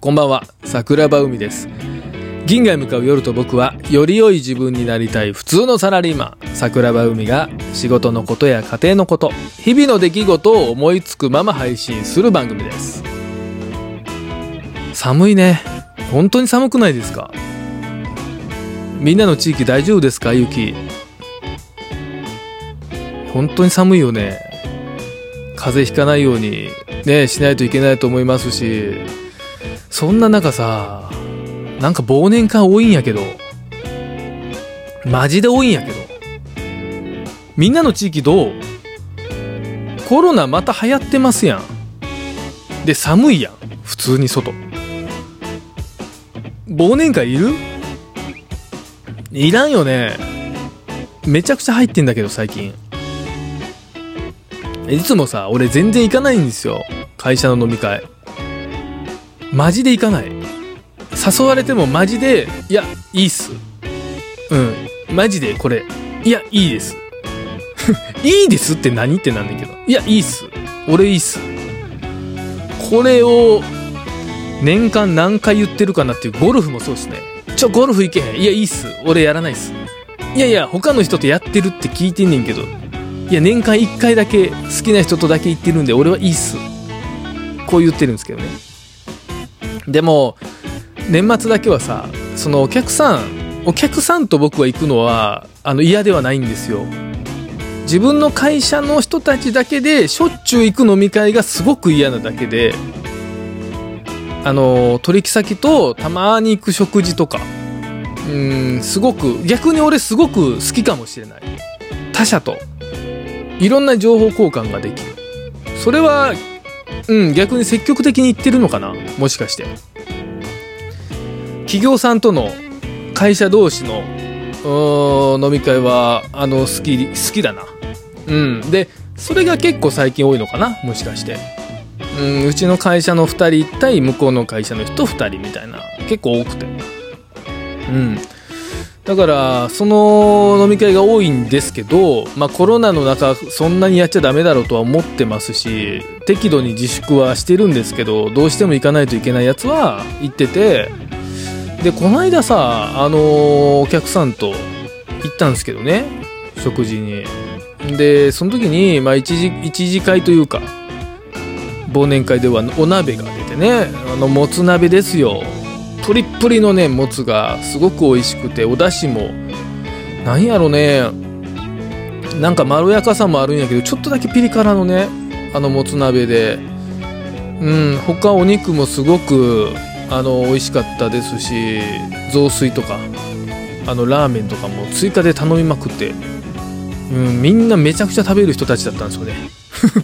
こんばんは、桜庭海です。銀河へ向かう夜と僕は、より良い自分になりたい普通のサラリーマン、桜庭海が仕事のことや家庭のこと、日々の出来事を思いつくまま配信する番組です。寒いね。本当に寒くないですか？みんなの地域大丈夫ですか？雪。本当に寒いよね。風邪ひかないようにね、しないといけないと思いますし、そんな中さ、なんか忘年会多いんやけど、マジで多いんやけど、みんなの地域どう？コロナまた流行ってますやん。で、寒いやん。普通に外。忘年会いる？いらんよね。めちゃくちゃ入ってんだけど、最近。いつもさ、俺全然行かないんですよ。会社の飲み会。マジで行かない。誘われてもマジで、いや、いいっす。うん。マジでこれ、いや、いいです。いいですって何ってなんだけど。いや、いいっす。俺いいっす。これを、年間何回言ってるかなっていう、ゴルフもそうですね。ちょ、ゴルフ行けへん。いや、いいっす。俺やらないっす。いやいや、他の人とやってるって聞いてんねんけど、いや、年間1回だけ好きな人とだけ行ってるんで、俺はいいっす。こう言ってるんですけどね。でも、年末だけはさ、そのお客さん、お客さんと僕は行くのは、あの、嫌ではないんですよ。自分の会社の人たちだけで、しょっちゅう行く飲み会がすごく嫌なだけで、あの、取引先とたまに行く食事とか、うん、すごく、逆に俺すごく好きかもしれない。他者と、いろんな情報交換ができる。それは、うん、逆に積極的に言ってるのかな？もしかして。企業さんとの会社同士の飲み会は、あの、好き、好きだな。うん。で、それが結構最近多いのかな？もしかして。うん、うちの会社の2人対向こうの会社の人2人みたいな。結構多くて。うん。だから、その飲み会が多いんですけど、まあコロナの中、そんなにやっちゃダメだろうとは思ってますし、適度に自粛はしてるんですけど、どうしても行かないといけないやつは行ってて、で、この間さ、あのーお客さんと行ったんですけどね、食事に。で、その時に、まあ一時、一次会というか、忘年会ではお鍋が出てね、あの、もつ鍋ですよ。プリップリのね、もつがすごく美味しくて、お出汁も、なんやろね、なんかまろやかさもあるんやけど、ちょっとだけピリ辛のね、あのもつ鍋で、うん、他お肉もすごく、あの、美味しかったですし、雑炊とか、あの、ラーメンとかも追加で頼みまくって、うん、みんなめちゃくちゃ食べる人たちだったんですよね。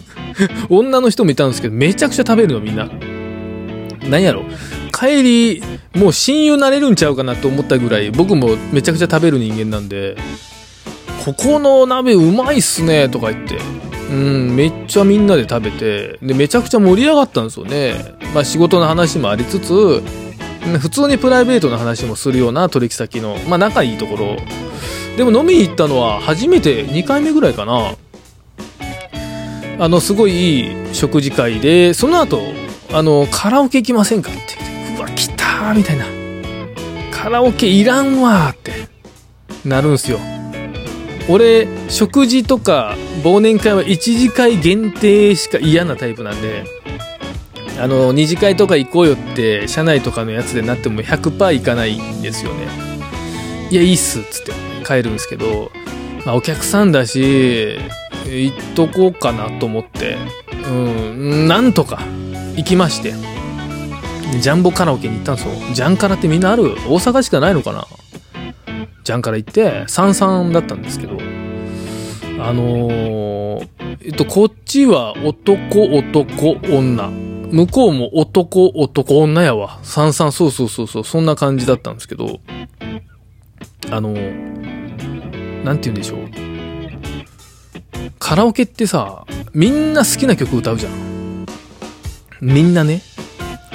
女の人もいたんですけど、めちゃくちゃ食べるのみんな。なんやろ。帰り、もう親友なれるんちゃうかなと思ったぐらい、僕もめちゃくちゃ食べる人間なんで、ここの鍋うまいっすね、とか言って。うん、めっちゃみんなで食べて、で、めちゃくちゃ盛り上がったんですよね。まあ仕事の話もありつつ、普通にプライベートな話もするような取引先の、まあ仲いいところ。でも飲みに行ったのは初めて2回目ぐらいかな。あの、すごいいい食事会で、その後、あの、カラオケ行きませんかってみたいな。カラオケいらんわーってなるんすよ。俺、食事とか忘年会は1次会限定しか嫌なタイプなんで、あの、二次会とか行こうよって、社内とかのやつでなっても100%行かないんですよね。いや、いいっす、っつって帰るんですけど、まあ、お客さんだし、行っとこうかなと思って、うん、なんとか行きまして、ジャンボカラオケに行ったんですよ。ジャンカラってみんなある？大阪しかないのかな？ジャンカラ行って、三々だったんですけど、あのーえっと、こっちは男、男、女。向こうも男、男、女やわ。三々、そうそうそうそう、そんな感じだったんですけど、あのーなんて言うんでしょう。カラオケってさ、みんな好きな曲歌うじゃん。みんなね。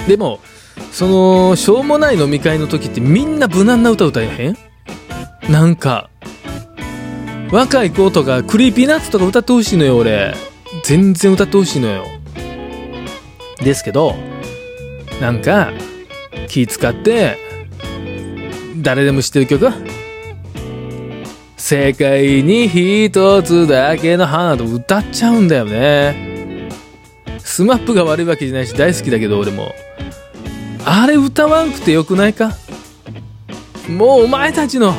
でも、その、しょうもない飲み会の時ってみんな無難な歌歌えへん？なんか、若い子とか Creepy Nuts とか歌ってほしいのよ、俺。全然歌ってほしいのよ。ですけど、なんか、気使って、誰でも知ってる曲？世界に一つだけの花と歌っちゃうんだよね。スマップが悪いわけじゃないし大好きだけど俺も。あれ歌わんくてよくないか？もうお前たちの、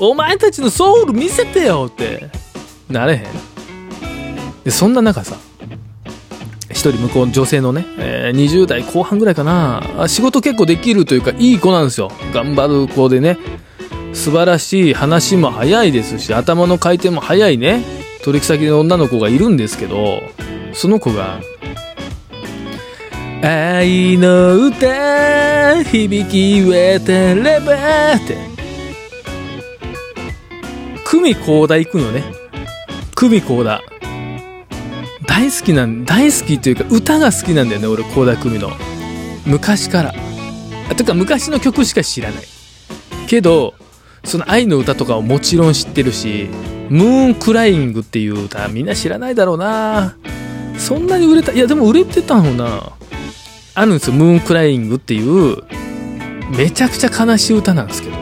お前たちのソウル見せてよってなれへん。で、そんな中さ、一人向こう女性のね、えー、20代後半ぐらいかな、仕事結構できるというかいい子なんですよ。頑張る子でね。素晴らしい話も早いですし、頭の回転も早いね、取引先の女の子がいるんですけど、その子が、愛の歌響き渡ればって、久美高田行くよね。久美高田。大好きなん、大好きというか歌が好きなんだよね、俺、高田久美の。昔から。てか昔の曲しか知らない。けど、その愛の歌とかをもちろん知ってるし、ムーンクライングっていう歌みんな知らないだろうなそんなに売れた、いやでも売れてたのなあるんですよ、ムーンクライングっていう、めちゃくちゃ悲しい歌なんですけど。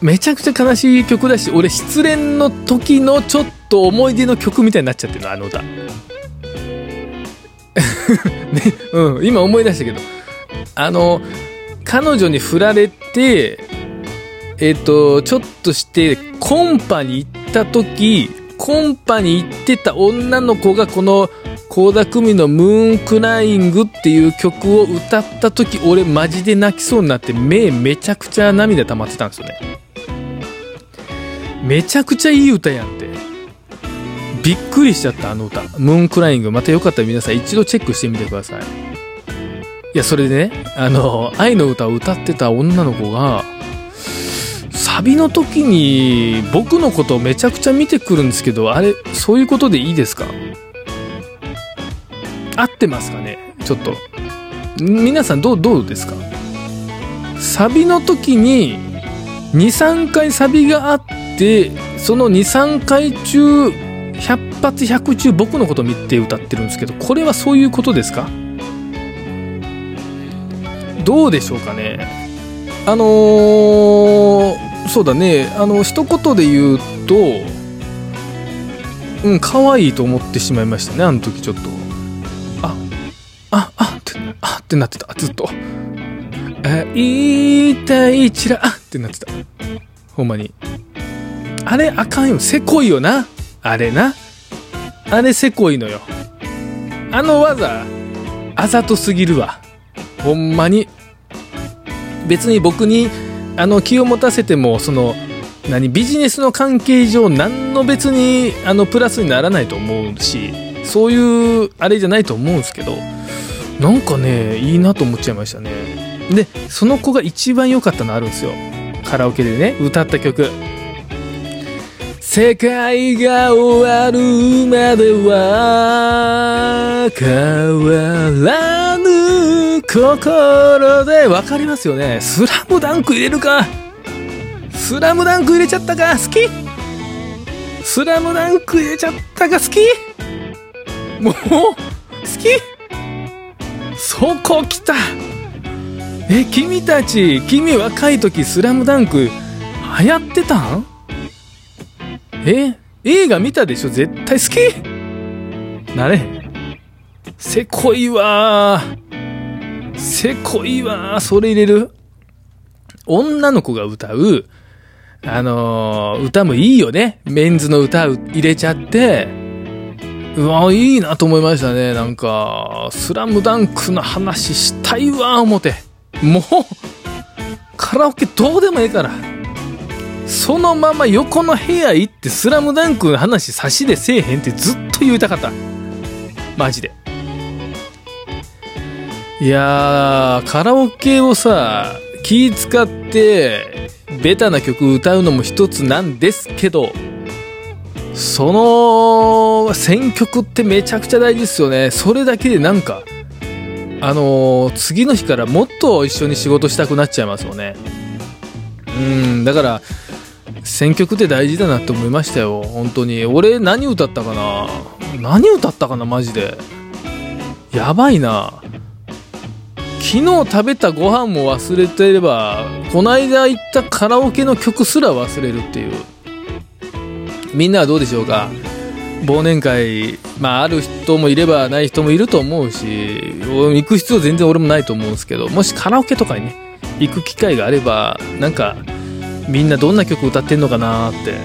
めちゃくちゃ悲しい曲だし、俺失恋の時のちょっと思い出の曲みたいになっちゃってるの、あの歌。ね、うん、今思い出したけど。あの、彼女に振られて、えっ、ー、と、ちょっとして、コンパに行った時、コンパに行ってた女の子がこの、倖田來未のムーンクライングっていう曲を歌った時、俺マジで泣きそうになって目めちゃくちゃ涙溜まってたんですよね。めちゃくちゃいい歌やんって。びっくりしちゃった、あの歌。ムーンクライング。またよかったら皆さん一度チェックしてみてください。いや、それでね、あの、愛の歌を歌ってた女の子が、サビの時に僕のことをめちゃくちゃ見てくるんですけど、あれ、そういうことでいいですか？合ってますかね？ちょっと。皆さんどう、どうですか？サビの時に2、3回サビがあって、その2、3回中、100発100中僕のこと見て歌ってるんですけど、これはそういうことですか？どうでしょうかね？あのー、そうだね。あの一言で言うとうん可愛いと思ってしまいましたねあの時ちょっと。ってなってたずっと。会いたいちらってなってた。ほんまに。あれあかんよ。せこいよな。あれな。あれせこいのよ。あの技あざとすぎるわ。ほんまに。別に僕にあの気を持たせてもその何ビジネスの関係上何の別にあのプラスにならないと思うしそういうあれじゃないと思うんですけどなんかねいいなと思っちゃいましたね。でその子が一番良かったのあるんですよ。カラオケでね歌った曲。世界が終わるまでは変わらぬ心でわかりますよね。スラムダンク入れるか。スラムダンク入れちゃったか。好き。スラムダンク入れちゃったか。好き。もう好き。そこ来た。え君たち君若い時スラムダンク流行ってたん？え映画見たでしょ？絶対好き？なれ。せこいわせこいわそれ入れる？女の子が歌う、あのー、歌もいいよね。メンズの歌入れちゃって、うわ、いいなと思いましたね。なんか、スラムダンクの話したいわ、思て。もう、カラオケどうでもええから。そのまま横の部屋行ってスラムダンクの話差しでせえへんってずっと言いたかった。マジで。いやー、カラオケをさ、気使って、ベタな曲歌うのも一つなんですけど、その選曲ってめちゃくちゃ大事ですよね。それだけでなんか、あのー、次の日からもっと一緒に仕事したくなっちゃいますよね。うん、だから、選曲って大事だなって思いましたよ。本当に。俺何歌ったかな？何歌ったかな？マジで。やばいな。昨日食べたご飯も忘れてればこの間行ったカラオケの曲すら忘れるっていう。みんなはどうでしょうか？忘年会、まあ、ある人もいればない人もいると思うし行く必要全然俺もないと思うんですけどもしカラオケとかにね行く機会があればなんかみんなどんな曲歌ってんのかなって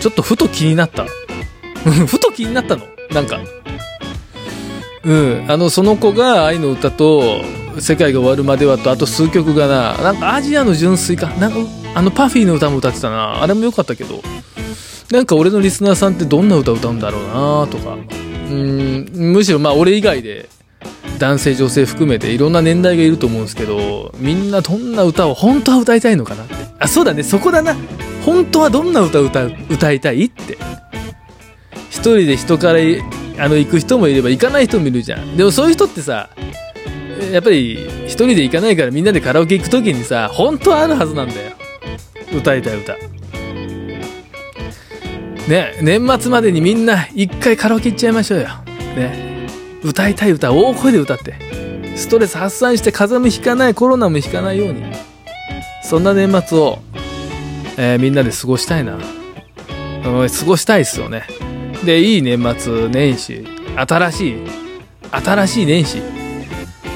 ちょっとふと気になった。ふと気になったの？なんか。うん。あのその子が愛の歌と世界が終わるまではとあと数曲がななんかアジアの純粋かなんかあのパフィーの歌も歌ってたな。あれも良かったけど。なんか俺のリスナーさんってどんな歌歌うんだろうなとか。うんむしろまあ俺以外で男性女性含めていろんな年代がいると思うんですけどみんなどんな歌を本当は歌いたいのかなって。あそうだねそこだな。本当はどんな歌歌歌いたいって。一人で人からあの行く人もいれば行かない人もいるじゃん。でもそういう人ってさやっぱり一人で行かないからみんなでカラオケ行く時にさ本当はあるはずなんだよ。歌いたい歌。ね年末までにみんな一回カラオケ行っちゃいましょうよ。ね。歌いたい歌大声で歌って。ストレス発散して風邪もひかないコロナもひかないように。そんな年末を、えー、みんなで過ごしたいな、うん、過ごしたいっすよね。でいい年末年始。新しい新しい年始。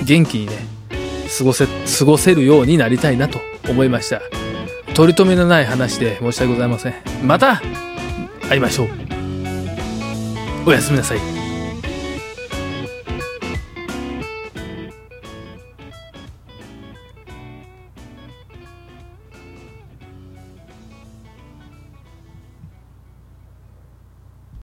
元気にね過ごせ過ごせるようになりたいなと思いました。取り留めのない話で申し訳ございません。また会いましょう。おやすみなさい。